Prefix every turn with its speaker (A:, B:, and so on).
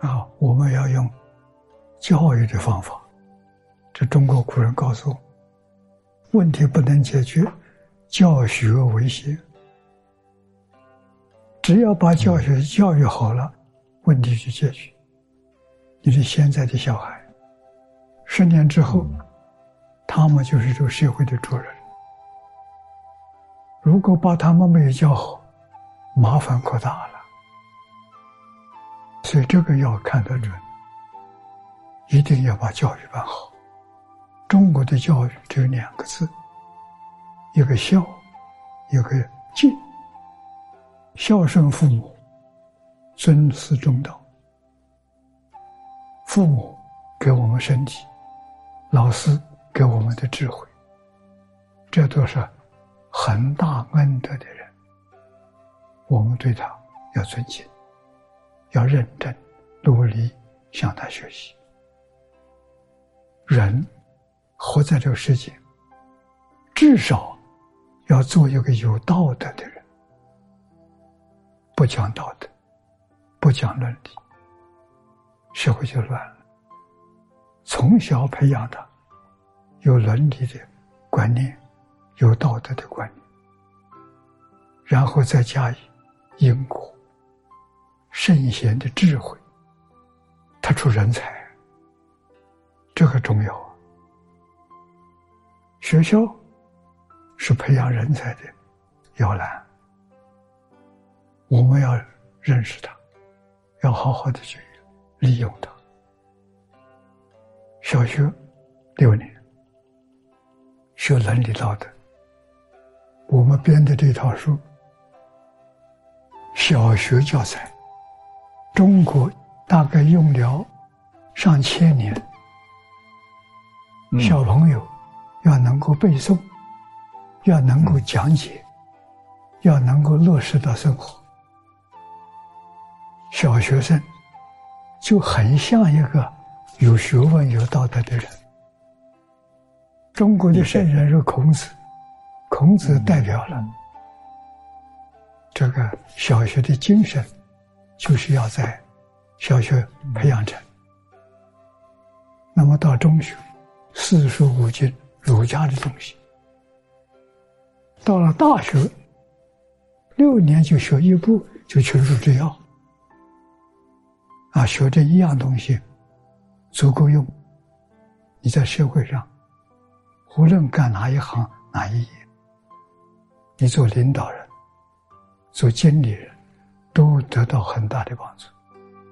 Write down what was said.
A: 啊，我们要用教育的方法。这中国古人告诉我，问题不能解决，教学为先。只要把教学教育好了，问题就解决。你的现在的小孩，十年之后，他们就是这个社会的主人。如果把他们没有教好，麻烦可大了。所以这个要看得准，一定要把教育办好。中国的教育只有两个字：一个孝，一个敬。孝顺父母，尊师重道。父母给我们身体，老师给我们的智慧，这都是很大恩德的人。我们对他要尊敬，要认真努力向他学习。人。活在这个世界，至少要做一个有道德的人。不讲道德，不讲伦理，社会就乱了。从小培养他有伦理的观念，有道德的观念，然后再加以因果、圣贤的智慧，他出人才，这个重要。学校是培养人才的摇篮，我们要认识它，要好好的去利用它。小学六年学伦理道德，我们编的这套书，小学教材，中国大概用了上千年，小朋友。要能够背诵，要能够讲解，要能够落实到生活。小学生就很像一个有学问、有道德的人。中国的圣人是孔子，孔子代表了这个小学的精神，就是要在小学培养成。那么到中学，四书五经。儒家的东西，到了大学，六年就学一部，就全书摘要。啊，学这一样东西，足够用。你在社会上，无论干哪一行哪一业，你做领导人、做经理人，都得到很大的帮助。